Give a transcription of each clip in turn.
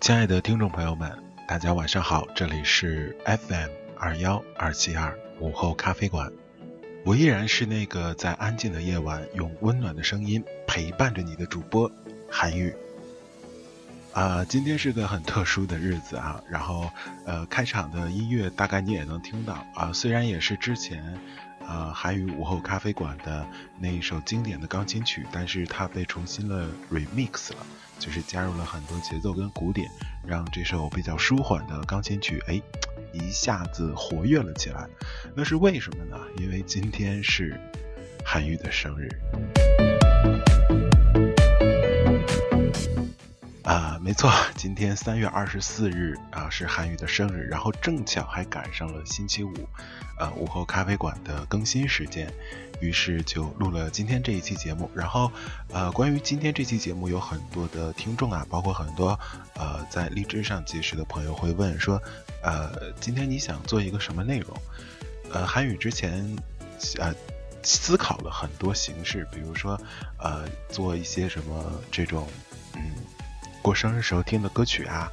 亲爱的听众朋友们，大家晚上好，这里是 FM 二幺二七二午后咖啡馆，我依然是那个在安静的夜晚用温暖的声音陪伴着你的主播韩宇。啊，今天是个很特殊的日子啊，然后呃，开场的音乐大概你也能听到啊，虽然也是之前。呃，韩语午后咖啡馆的那一首经典的钢琴曲，但是它被重新了 remix 了，就是加入了很多节奏跟鼓点，让这首比较舒缓的钢琴曲，哎，一下子活跃了起来。那是为什么呢？因为今天是韩语的生日。没错，今天三月二十四日啊是韩宇的生日，然后正巧还赶上了星期五，呃午后咖啡馆的更新时间，于是就录了今天这一期节目。然后，呃，关于今天这期节目，有很多的听众啊，包括很多呃在荔枝上结识的朋友会问说，呃，今天你想做一个什么内容？呃，韩宇之前呃思考了很多形式，比如说呃做一些什么这种嗯。过生日时候听的歌曲啊，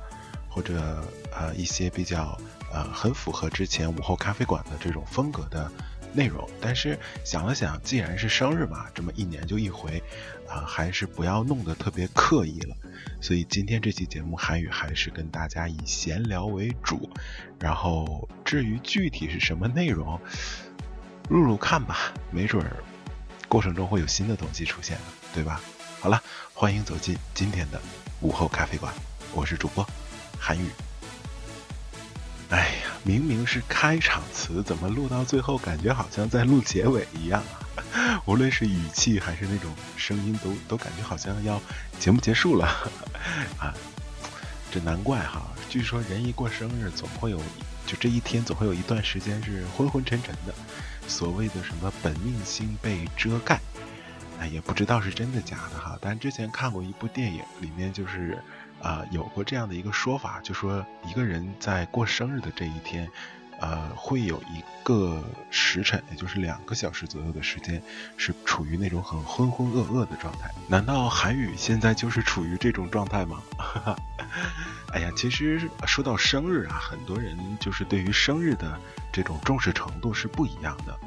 或者呃一些比较呃很符合之前午后咖啡馆的这种风格的内容，但是想了想，既然是生日嘛，这么一年就一回，啊还是不要弄得特别刻意了。所以今天这期节目韩语还是跟大家以闲聊为主，然后至于具体是什么内容，录录看吧，没准儿过程中会有新的东西出现，对吧？好了，欢迎走进今天的。午后咖啡馆，我是主播韩宇。哎呀，明明是开场词，怎么录到最后感觉好像在录结尾一样？无论是语气还是那种声音，都都感觉好像要节目结束了 啊！这难怪哈，据说人一过生日，总会有就这一天总会有一段时间是昏昏沉沉的，所谓的什么本命星被遮盖。也不知道是真的假的哈，但之前看过一部电影，里面就是，啊，有过这样的一个说法，就说一个人在过生日的这一天，呃，会有一个时辰，也就是两个小时左右的时间，是处于那种很浑浑噩噩的状态。难道韩语现在就是处于这种状态吗？哎呀，其实说到生日啊，很多人就是对于生日的这种重视程度是不一样的。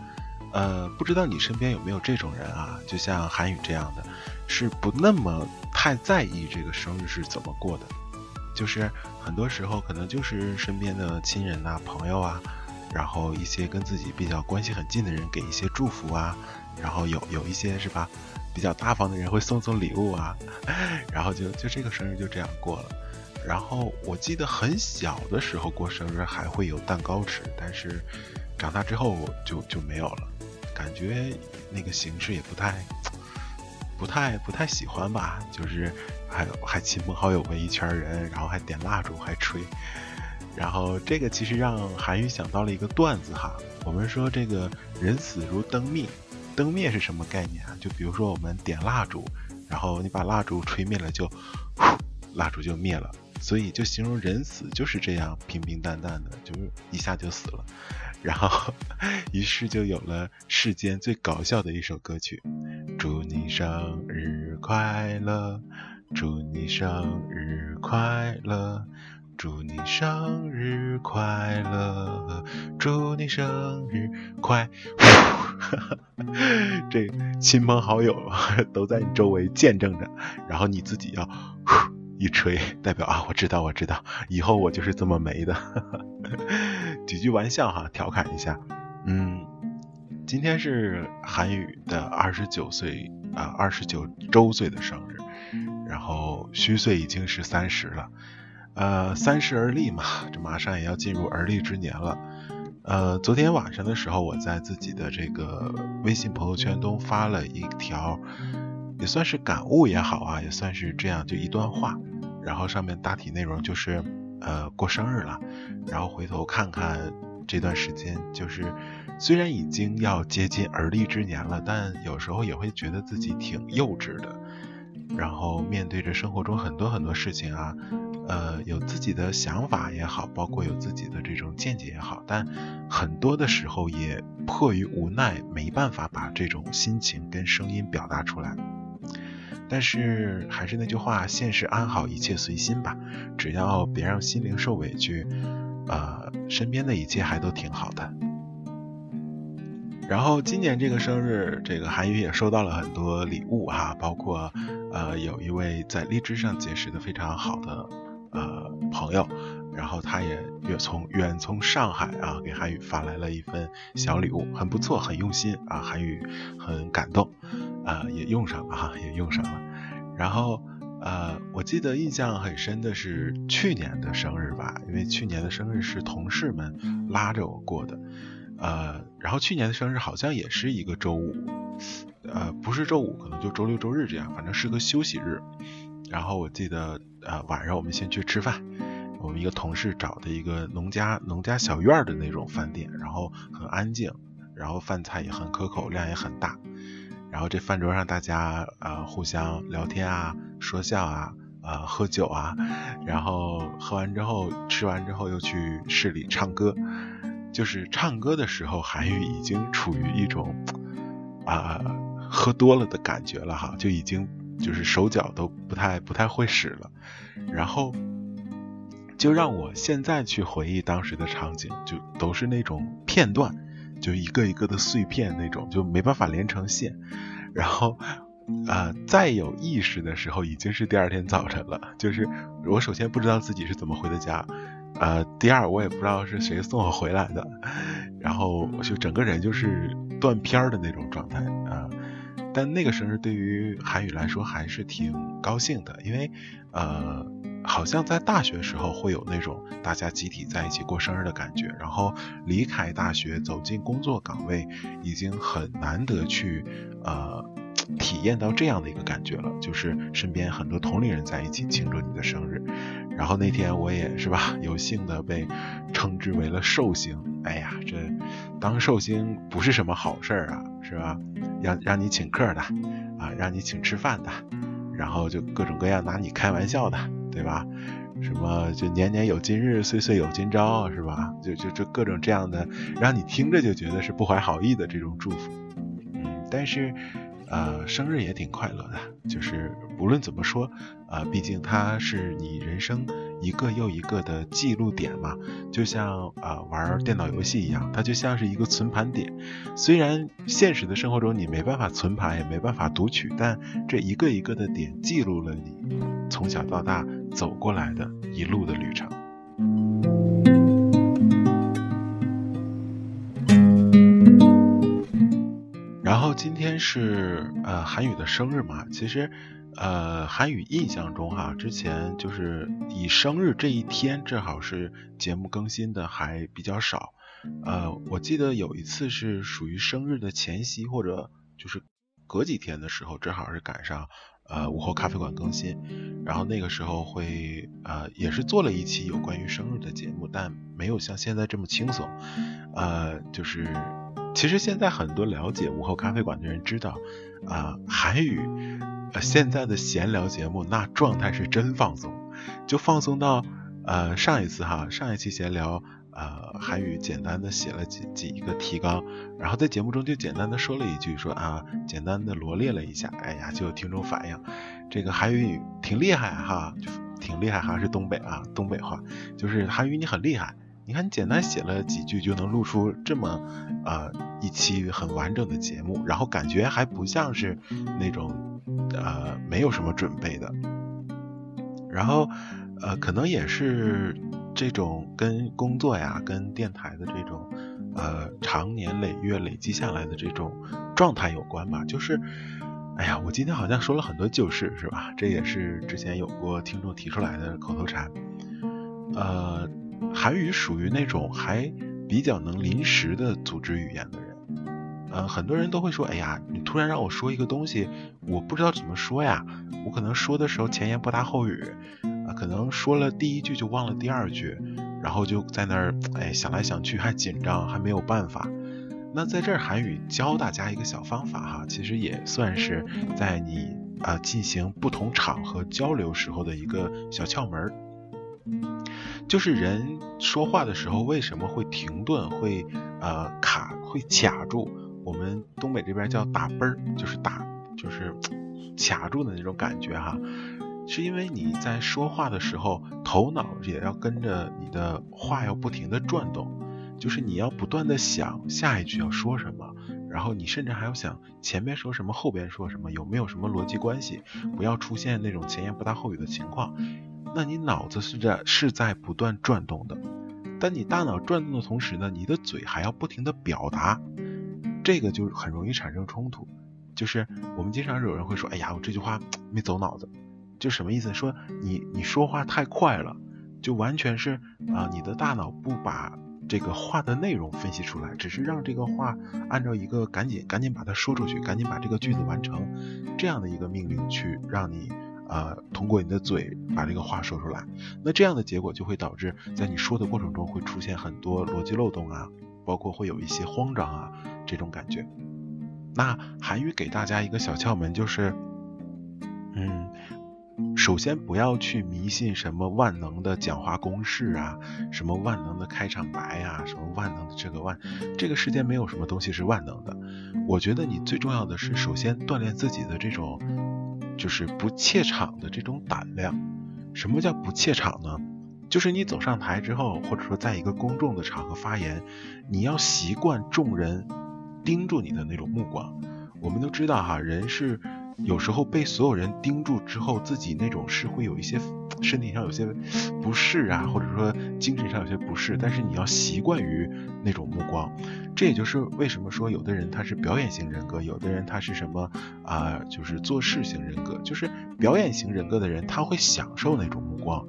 呃，不知道你身边有没有这种人啊？就像韩宇这样的，是不那么太在意这个生日是怎么过的，就是很多时候可能就是身边的亲人呐、朋友啊，然后一些跟自己比较关系很近的人给一些祝福啊，然后有有一些是吧，比较大方的人会送送礼物啊，然后就就这个生日就这样过了。然后我记得很小的时候过生日还会有蛋糕吃，但是长大之后就就没有了。感觉那个形式也不太、不太、不太喜欢吧，就是还还亲朋好友围一圈人，然后还点蜡烛，还吹，然后这个其实让韩语想到了一个段子哈。我们说这个人死如灯灭，灯灭是什么概念啊？就比如说我们点蜡烛，然后你把蜡烛吹灭了，就蜡烛就灭了。所以就形容人死就是这样平平淡淡的，就是一下就死了。然后，于是就有了世间最搞笑的一首歌曲：祝你生日快乐，祝你生日快乐，祝你生日快乐，祝你生日快。这亲朋好友 都在你周围见证着，然后你自己要一吹，代表啊，我知道，我知道，以后我就是这么没的。几句玩笑哈，调侃一下。嗯，今天是韩语的二十九岁啊，二十九周岁的生日，然后虚岁已经是三十了。呃，三十而立嘛，这马上也要进入而立之年了。呃，昨天晚上的时候，我在自己的这个微信朋友圈中发了一条，也算是感悟也好啊，也算是这样就一段话，然后上面大体内容就是。呃，过生日了，然后回头看看这段时间，就是虽然已经要接近而立之年了，但有时候也会觉得自己挺幼稚的。然后面对着生活中很多很多事情啊，呃，有自己的想法也好，包括有自己的这种见解也好，但很多的时候也迫于无奈，没办法把这种心情跟声音表达出来。但是还是那句话，现实安好，一切随心吧。只要别让心灵受委屈，呃，身边的一切还都挺好的。然后今年这个生日，这个韩宇也收到了很多礼物哈，包括呃有一位在荔枝上结识的非常好的呃朋友，然后他也远从远从上海啊给韩宇发来了一份小礼物，很不错，很用心啊，韩宇很感动。啊，也用上了哈，也用上了。然后，呃，我记得印象很深的是去年的生日吧，因为去年的生日是同事们拉着我过的。呃，然后去年的生日好像也是一个周五，呃，不是周五，可能就周六周日这样，反正是个休息日。然后我记得，呃，晚上我们先去吃饭，一个同事找的一个农家农家小院的那种饭店，然后很安静，然后饭菜也很可口，量也很大。然后这饭桌上大家呃互相聊天啊，说笑啊，呃喝酒啊，然后喝完之后吃完之后又去市里唱歌，就是唱歌的时候韩愈已经处于一种啊喝多了的感觉了哈，就已经就是手脚都不太不太会使了，然后就让我现在去回忆当时的场景，就都是那种片段。就一个一个的碎片那种，就没办法连成线。然后，呃，再有意识的时候，已经是第二天早晨了。就是我首先不知道自己是怎么回的家，呃，第二我也不知道是谁送我回来的。然后我就整个人就是断片儿的那种状态啊。但那个生日对于韩宇来说还是挺高兴的，因为呃。好像在大学时候会有那种大家集体在一起过生日的感觉，然后离开大学走进工作岗位，已经很难得去呃体验到这样的一个感觉了，就是身边很多同龄人在一起庆祝你的生日。然后那天我也是吧，有幸的被称之为了寿星。哎呀，这当寿星不是什么好事儿啊，是吧？让让你请客的啊，让你请吃饭的，然后就各种各样拿你开玩笑的。对吧？什么就年年有今日，岁岁有今朝，是吧？就就就各种这样的，让你听着就觉得是不怀好意的这种祝福。嗯，但是。呃，生日也挺快乐的，就是无论怎么说，呃，毕竟它是你人生一个又一个的记录点嘛，就像呃玩电脑游戏一样，它就像是一个存盘点。虽然现实的生活中你没办法存盘，也没办法读取，但这一个一个的点记录了你从小到大走过来的一路的旅程。然后今天是呃韩宇的生日嘛，其实呃韩宇印象中哈，之前就是以生日这一天正好是节目更新的还比较少，呃我记得有一次是属于生日的前夕或者就是隔几天的时候，正好是赶上呃午后咖啡馆更新，然后那个时候会呃也是做了一期有关于生日的节目，但没有像现在这么轻松，呃就是。其实现在很多了解午后咖啡馆的人知道，啊，韩语，呃，现在的闲聊节目那状态是真放松，就放松到，呃，上一次哈，上一期闲聊，呃，韩语简单的写了几几个提纲，然后在节目中就简单的说了一句，说啊，简单的罗列了一下，哎呀，就有听众反映，这个韩语挺厉害哈，挺厉害哈，是东北啊，东北话，就是韩语你很厉害。你看，你简单写了几句就能录出这么呃一期很完整的节目，然后感觉还不像是那种呃没有什么准备的，然后呃可能也是这种跟工作呀、跟电台的这种呃长年累月累积下来的这种状态有关吧。就是，哎呀，我今天好像说了很多旧事，是吧？这也是之前有过听众提出来的口头禅，呃。韩语属于那种还比较能临时的组织语言的人，呃，很多人都会说，哎呀，你突然让我说一个东西，我不知道怎么说呀，我可能说的时候前言不搭后语，可能说了第一句就忘了第二句，然后就在那儿，哎，想来想去还紧张，还没有办法。那在这儿韩语教大家一个小方法哈，其实也算是在你啊进行不同场合交流时候的一个小窍门儿。就是人说话的时候为什么会停顿，会呃卡，会卡住？我们东北这边叫打啵儿，就是打，就是卡住的那种感觉哈。是因为你在说话的时候，头脑也要跟着你的话要不停的转动，就是你要不断的想下一句要说什么，然后你甚至还要想前面说什么，后边说什么，有没有什么逻辑关系，不要出现那种前言不搭后语的情况。那你脑子是在是在不断转动的，但你大脑转动的同时呢，你的嘴还要不停的表达，这个就很容易产生冲突。就是我们经常有人会说，哎呀，我这句话没走脑子，就什么意思？说你你说话太快了，就完全是啊，你的大脑不把这个话的内容分析出来，只是让这个话按照一个赶紧赶紧把它说出去，赶紧把这个句子完成这样的一个命令去让你。呃，通过你的嘴把这个话说出来，那这样的结果就会导致在你说的过程中会出现很多逻辑漏洞啊，包括会有一些慌张啊这种感觉。那韩语给大家一个小窍门就是，嗯，首先不要去迷信什么万能的讲话公式啊，什么万能的开场白啊，什么万能的这个万，这个世界没有什么东西是万能的。我觉得你最重要的是首先锻炼自己的这种。就是不怯场的这种胆量。什么叫不怯场呢？就是你走上台之后，或者说在一个公众的场合发言，你要习惯众人盯住你的那种目光。我们都知道哈，人是有时候被所有人盯住之后，自己那种是会有一些身体上有些不适啊，或者说精神上有些不适。但是你要习惯于那种目光。这也就是为什么说有的人他是表演型人格，有的人他是什么啊？就是做事型人格。就是表演型人格的人，他会享受那种目光。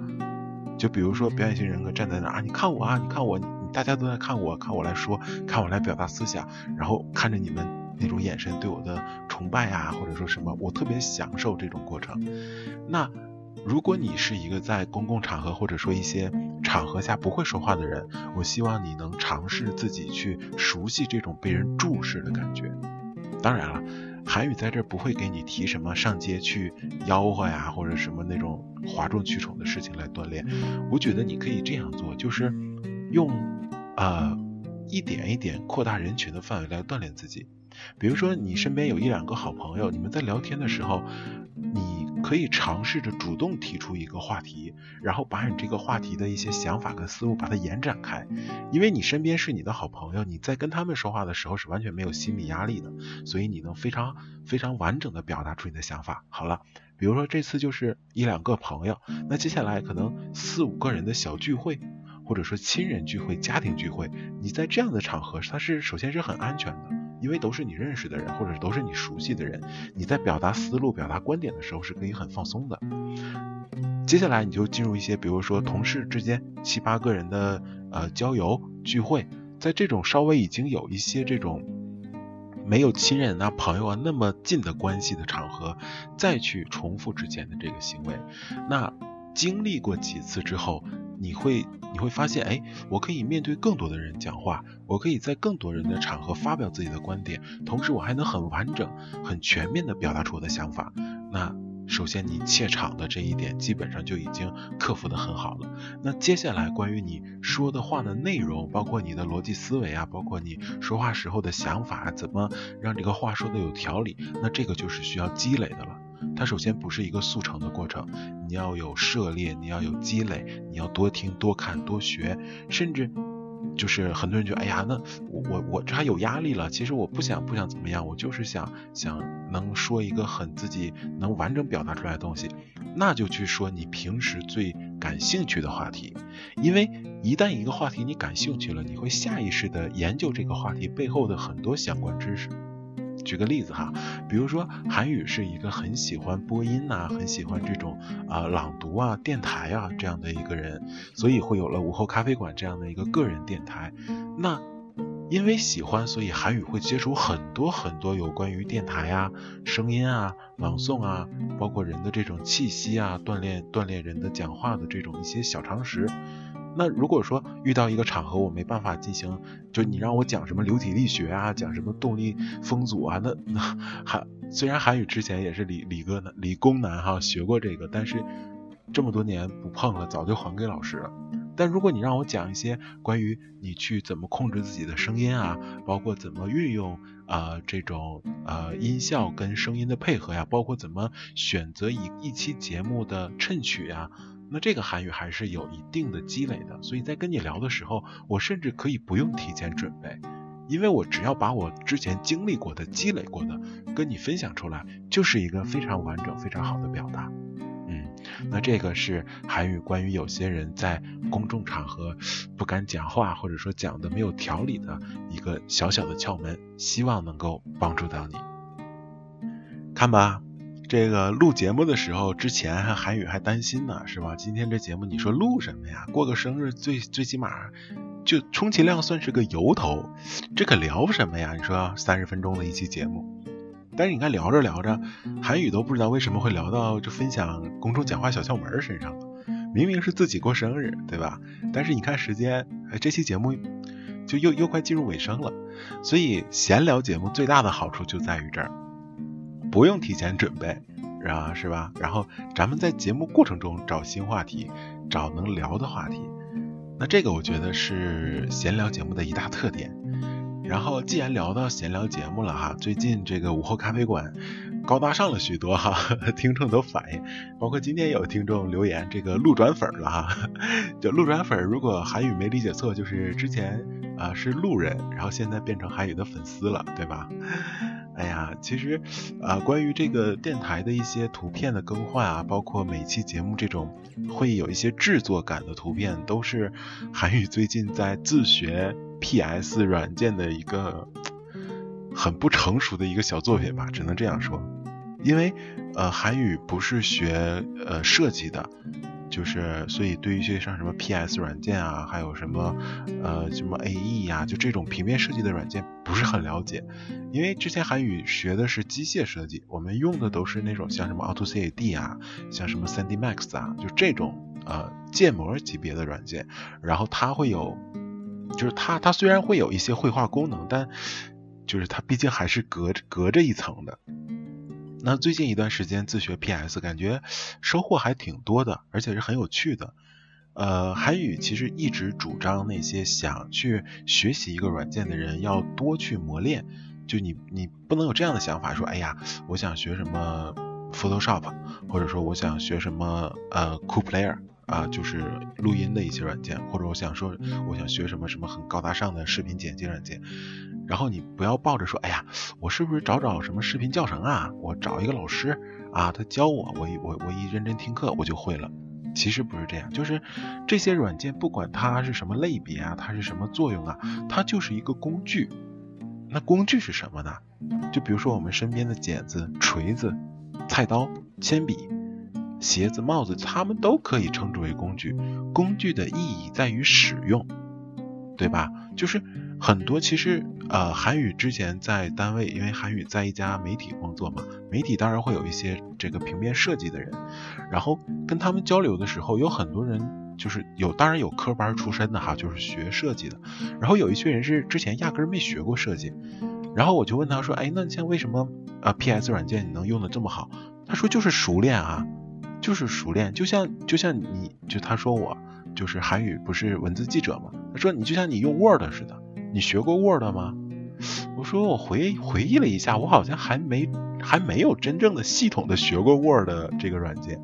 就比如说表演型人格站在那啊，你看我啊，你看我，你大家都在看我，看我来说，看我来表达思想，然后看着你们那种眼神对我的崇拜啊，或者说什么，我特别享受这种过程。那。如果你是一个在公共场合或者说一些场合下不会说话的人，我希望你能尝试自己去熟悉这种被人注视的感觉。当然了，韩语在这不会给你提什么上街去吆喝呀，或者什么那种哗众取宠的事情来锻炼。我觉得你可以这样做，就是用呃一点一点扩大人群的范围来锻炼自己。比如说你身边有一两个好朋友，你们在聊天的时候，你。可以尝试着主动提出一个话题，然后把你这个话题的一些想法跟思路把它延展开，因为你身边是你的好朋友，你在跟他们说话的时候是完全没有心理压力的，所以你能非常非常完整的表达出你的想法。好了，比如说这次就是一两个朋友，那接下来可能四五个人的小聚会，或者说亲人聚会、家庭聚会，你在这样的场合，它是首先是很安全的。因为都是你认识的人，或者都是你熟悉的人，你在表达思路、表达观点的时候是可以很放松的。接下来你就进入一些，比如说同事之间七八个人的呃郊游聚会，在这种稍微已经有一些这种没有亲人啊、朋友啊那么近的关系的场合，再去重复之前的这个行为，那经历过几次之后。你会你会发现，哎，我可以面对更多的人讲话，我可以在更多人的场合发表自己的观点，同时我还能很完整、很全面的表达出我的想法。那首先你怯场的这一点基本上就已经克服的很好了。那接下来关于你说的话的内容，包括你的逻辑思维啊，包括你说话时候的想法，怎么让这个话说的有条理，那这个就是需要积累的了。它首先不是一个速成的过程，你要有涉猎，你要有积累，你要多听、多看、多学，甚至就是很多人觉得，哎呀，那我我我这还有压力了。其实我不想不想怎么样，我就是想想能说一个很自己能完整表达出来的东西，那就去说你平时最感兴趣的话题，因为一旦一个话题你感兴趣了，你会下意识的研究这个话题背后的很多相关知识。举个例子哈，比如说韩语是一个很喜欢播音呐，很喜欢这种啊朗读啊电台啊这样的一个人，所以会有了午后咖啡馆这样的一个个人电台。那因为喜欢，所以韩语会接触很多很多有关于电台啊、声音啊、朗诵啊，包括人的这种气息啊，锻炼锻炼人的讲话的这种一些小常识。那如果说遇到一个场合我没办法进行，就你让我讲什么流体力学啊，讲什么动力风阻啊，那那韩虽然韩语之前也是理理科男理工男哈学过这个，但是这么多年不碰了，早就还给老师了。但如果你让我讲一些关于你去怎么控制自己的声音啊，包括怎么运用啊这种呃音效跟声音的配合呀，包括怎么选择一一期节目的衬曲呀，那这个韩语还是有一定的积累的。所以在跟你聊的时候，我甚至可以不用提前准备。因为我只要把我之前经历过的、积累过的跟你分享出来，就是一个非常完整、非常好的表达。嗯，那这个是韩语关于有些人在公众场合不敢讲话，或者说讲的没有条理的一个小小的窍门，希望能够帮助到你。看吧，这个录节目的时候，之前还韩语还担心呢，是吧？今天这节目你说录什么呀？过个生日，最最起码。就充其量算是个由头，这可聊什么呀？你说三十分钟的一期节目，但是你看聊着聊着，韩语都不知道为什么会聊到就分享公众讲话小窍门身上了。明明是自己过生日，对吧？但是你看时间，这期节目就又又快进入尾声了。所以闲聊节目最大的好处就在于这儿，不用提前准备，啊，是吧？然后咱们在节目过程中找新话题，找能聊的话题。那这个我觉得是闲聊节目的一大特点。然后既然聊到闲聊节目了哈，最近这个午后咖啡馆高大上了许多哈，听众都反映，包括今天有听众留言，这个路转粉了哈，就路转粉，如果韩语没理解错，就是之前啊是路人，然后现在变成韩语的粉丝了，对吧？哎呀，其实，啊，关于这个电台的一些图片的更换啊，包括每期节目这种会有一些制作感的图片，都是 韩语最近在自学 PS 软件的一个很不成熟的一个小作品吧，只能这样说。因为，呃，韩语不是学呃设计的。就是，所以对于一些像什么 PS 软件啊，还有什么呃什么 AE 呀，就这种平面设计的软件不是很了解。因为之前韩语学的是机械设计，我们用的都是那种像什么 AutoCAD 啊，像什么 3D Max 啊，就这种呃建模级别的软件。然后它会有，就是它它虽然会有一些绘画功能，但就是它毕竟还是隔着隔着一层的。那最近一段时间自学 PS，感觉收获还挺多的，而且是很有趣的。呃，韩语其实一直主张那些想去学习一个软件的人要多去磨练。就你你不能有这样的想法，说哎呀，我想学什么 Photoshop，或者说我想学什么呃 Cool Player 啊，就是录音的一些软件，或者我想说我想学什么什么很高大上的视频剪辑软件。然后你不要抱着说，哎呀，我是不是找找什么视频教程啊？我找一个老师啊，他教我，我一我我一认真听课，我就会了。其实不是这样，就是这些软件不管它是什么类别啊，它是什么作用啊，它就是一个工具。那工具是什么呢？就比如说我们身边的剪子、锤子、菜刀、铅笔、鞋子、帽子，它们都可以称之为工具。工具的意义在于使用，对吧？就是。很多其实，呃，韩语之前在单位，因为韩语在一家媒体工作嘛，媒体当然会有一些这个平面设计的人，然后跟他们交流的时候，有很多人就是有，当然有科班出身的哈，就是学设计的，然后有一群人是之前压根没学过设计，然后我就问他说，哎，那你像为什么啊 PS 软件你能用的这么好？他说就是熟练啊，就是熟练，就像就像你就他说我就是韩语不是文字记者嘛，他说你就像你用 Word 似的。你学过 Word 吗？我说我回回忆了一下，我好像还没还没有真正的系统的学过 Word 这个软件，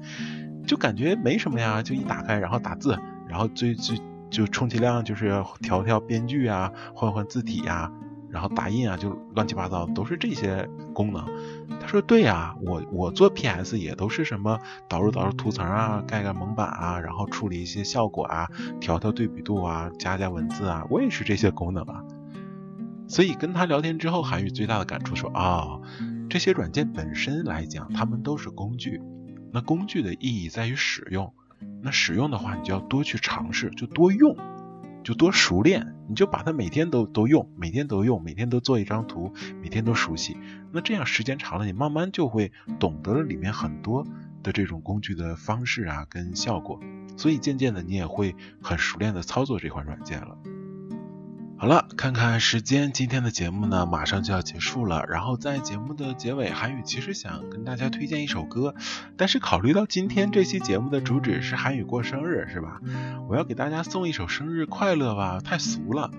就感觉没什么呀，就一打开然后打字，然后最最就充其量就是调调编剧啊，换换字体呀，然后打印啊，就乱七八糟都是这些功能。他说对呀，我我做 PS 也都是什么导入导入图层啊，盖盖蒙版啊，然后处理一些效果啊，调调对比度啊，加加文字啊，我也是这些功能啊。所以跟他聊天之后，韩愈最大的感触说哦，这些软件本身来讲，它们都是工具。那工具的意义在于使用，那使用的话，你就要多去尝试，就多用。就多熟练，你就把它每天都都用，每天都用，每天都做一张图，每天都熟悉。那这样时间长了，你慢慢就会懂得了里面很多的这种工具的方式啊，跟效果。所以渐渐的，你也会很熟练的操作这款软件了。好了，看看时间，今天的节目呢马上就要结束了。然后在节目的结尾，韩宇其实想跟大家推荐一首歌，但是考虑到今天这期节目的主旨是韩宇过生日，是吧？我要给大家送一首生日快乐吧，太俗了。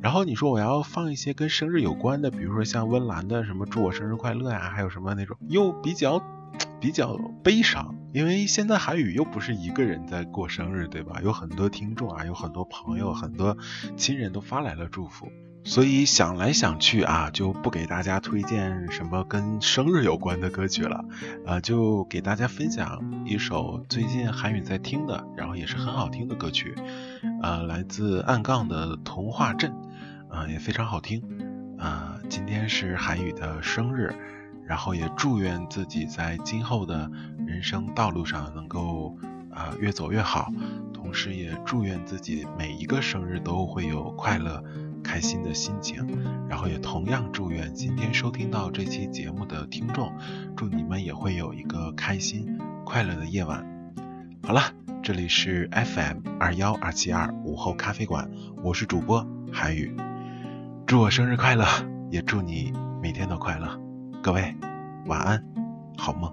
然后你说我要放一些跟生日有关的，比如说像温岚的什么祝我生日快乐呀，还有什么那种又比较。比较悲伤，因为现在韩宇又不是一个人在过生日，对吧？有很多听众啊，有很多朋友，很多亲人都发来了祝福，所以想来想去啊，就不给大家推荐什么跟生日有关的歌曲了，呃，就给大家分享一首最近韩宇在听的，然后也是很好听的歌曲，呃，来自暗杠的童话镇，啊，也非常好听，啊，今天是韩宇的生日。然后也祝愿自己在今后的人生道路上能够啊越走越好，同时也祝愿自己每一个生日都会有快乐、开心的心情。然后也同样祝愿今天收听到这期节目的听众，祝你们也会有一个开心、快乐的夜晚。好了，这里是 FM 二幺二七二午后咖啡馆，我是主播韩宇，祝我生日快乐，也祝你每天都快乐。各位，晚安，好梦。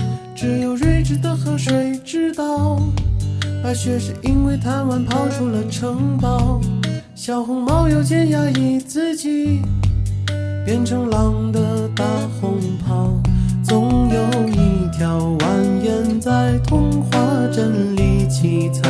只有睿智的河水知道，白雪是因为贪玩跑出了城堡。小红帽又见压抑自己，变成狼的大红袍。总有一条蜿蜒在童话镇里七彩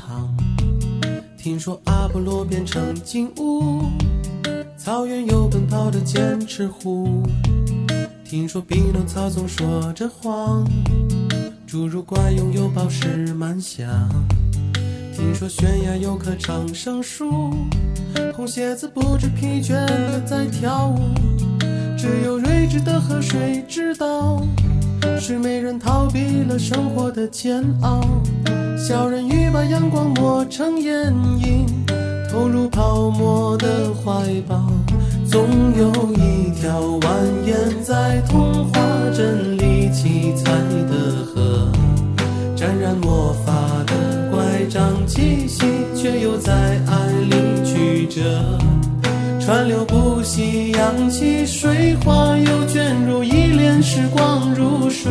堂。听说阿波罗变成金乌，草原有奔跑的剑齿虎。听说匹诺曹总说着谎，侏儒怪拥有宝石满箱。听说悬崖有棵长生树，红鞋子不知疲倦的在跳舞。只有睿智的河水知道。睡美人逃避了生活的煎熬，小人鱼把阳光抹成眼影，投入泡沫的怀抱。总有一条蜿蜒在童话镇里七彩的河，沾染魔法的乖张气息，却又在爱里曲折。川流不息，扬起水花，又卷入一帘时光如水，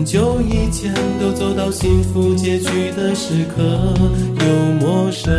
很久以前都走到幸福结局的时刻，又陌生。